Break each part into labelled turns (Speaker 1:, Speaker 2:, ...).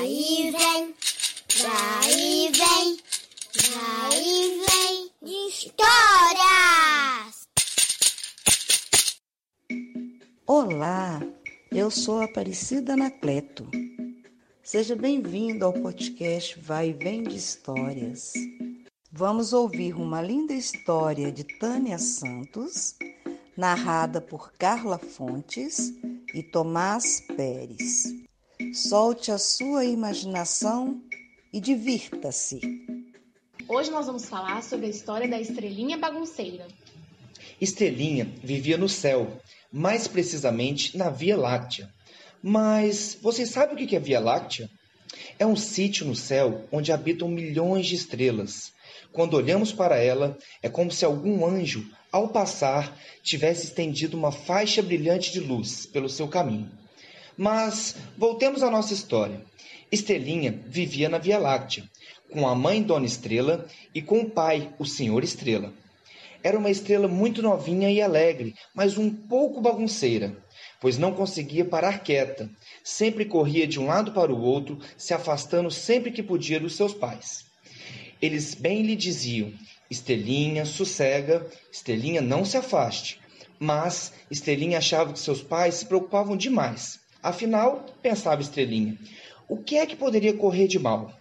Speaker 1: E vem, e vem, e vem. Histórias!
Speaker 2: Olá, eu sou Aparecida Anacleto. Seja bem-vindo ao podcast Vai e Vem de Histórias. Vamos ouvir uma linda história de Tânia Santos, narrada por Carla Fontes e Tomás Pérez. Solte a sua imaginação e divirta-se.
Speaker 3: Hoje nós vamos falar sobre a história da estrelinha bagunceira.
Speaker 4: Estrelinha vivia no céu, mais precisamente na Via Láctea. Mas você sabe o que é Via Láctea? É um sítio no céu onde habitam milhões de estrelas. Quando olhamos para ela, é como se algum anjo, ao passar, tivesse estendido uma faixa brilhante de luz pelo seu caminho. Mas voltemos à nossa história. Estrelinha vivia na Via Láctea, com a mãe Dona Estrela e com o pai, o Senhor Estrela. Era uma estrela muito novinha e alegre, mas um pouco bagunceira, pois não conseguia parar quieta. Sempre corria de um lado para o outro, se afastando sempre que podia dos seus pais. Eles bem lhe diziam: Estrelinha, sossega, Estrelinha, não se afaste. Mas Estrelinha achava que seus pais se preocupavam demais. Afinal, pensava Estrelinha, o que é que poderia correr de mal?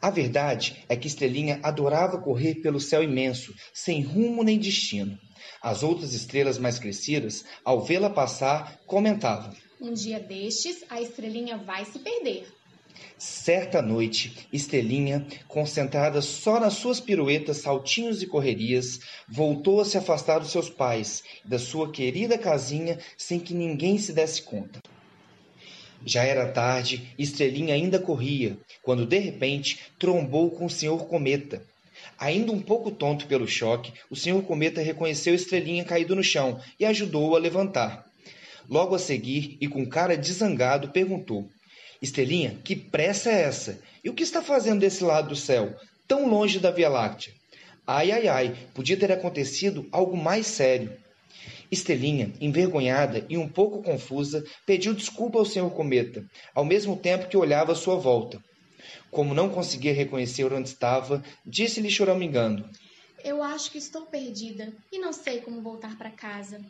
Speaker 4: A verdade é que Estrelinha adorava correr pelo céu imenso, sem rumo nem destino. As outras estrelas mais crescidas, ao vê-la passar, comentavam:
Speaker 3: Um dia destes, a estrelinha vai se perder.
Speaker 4: Certa noite, Estrelinha, concentrada só nas suas piruetas, saltinhos e correrias, voltou a se afastar dos seus pais e da sua querida casinha sem que ninguém se desse conta. Já era tarde Estrelinha ainda corria, quando de repente trombou com o Senhor Cometa. Ainda um pouco tonto pelo choque, o Senhor Cometa reconheceu Estrelinha caído no chão e ajudou-o a levantar. Logo a seguir, e com cara de zangado, perguntou: Estrelinha, que pressa é essa? E o que está fazendo desse lado do céu, tão longe da Via Láctea? Ai, ai, ai, podia ter acontecido algo mais sério. Estelinha, envergonhada e um pouco confusa, pediu desculpa ao senhor Cometa, ao mesmo tempo que olhava à sua volta. Como não conseguia reconhecer onde estava, disse-lhe choramingando:
Speaker 3: Eu acho que estou perdida e não sei como voltar para casa.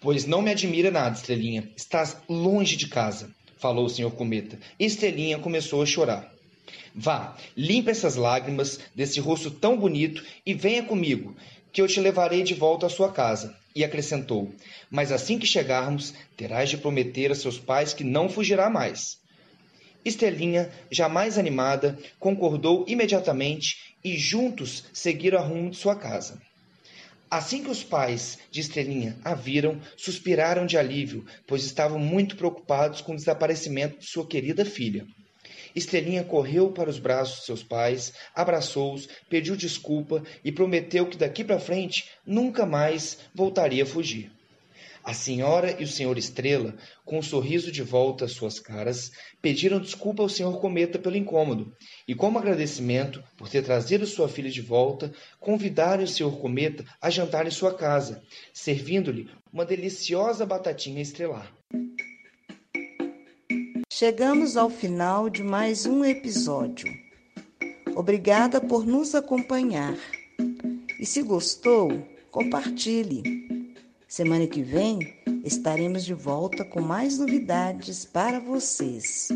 Speaker 4: Pois não me admira nada, Estrelinha. Estás longe de casa, falou o senhor Cometa. Estrelinha começou a chorar. Vá, limpa essas lágrimas desse rosto tão bonito e venha comigo, que eu te levarei de volta à sua casa. E acrescentou: Mas assim que chegarmos, terás de prometer a seus pais que não fugirá mais. Estelinha, jamais animada, concordou imediatamente e juntos seguiram a rumo de sua casa. Assim que os pais de Estrelinha a viram, suspiraram de alívio, pois estavam muito preocupados com o desaparecimento de sua querida filha. Estrelinha correu para os braços de seus pais, abraçou-os, pediu desculpa e prometeu que daqui para frente nunca mais voltaria a fugir. A senhora e o senhor Estrela, com um sorriso de volta às suas caras, pediram desculpa ao senhor Cometa pelo incômodo e, como agradecimento por ter trazido sua filha de volta, convidaram o senhor Cometa a jantar em sua casa, servindo-lhe uma deliciosa batatinha estrelar.
Speaker 2: Chegamos ao final de mais um episódio. Obrigada por nos acompanhar. E se gostou, compartilhe. Semana que vem estaremos de volta com mais novidades para vocês.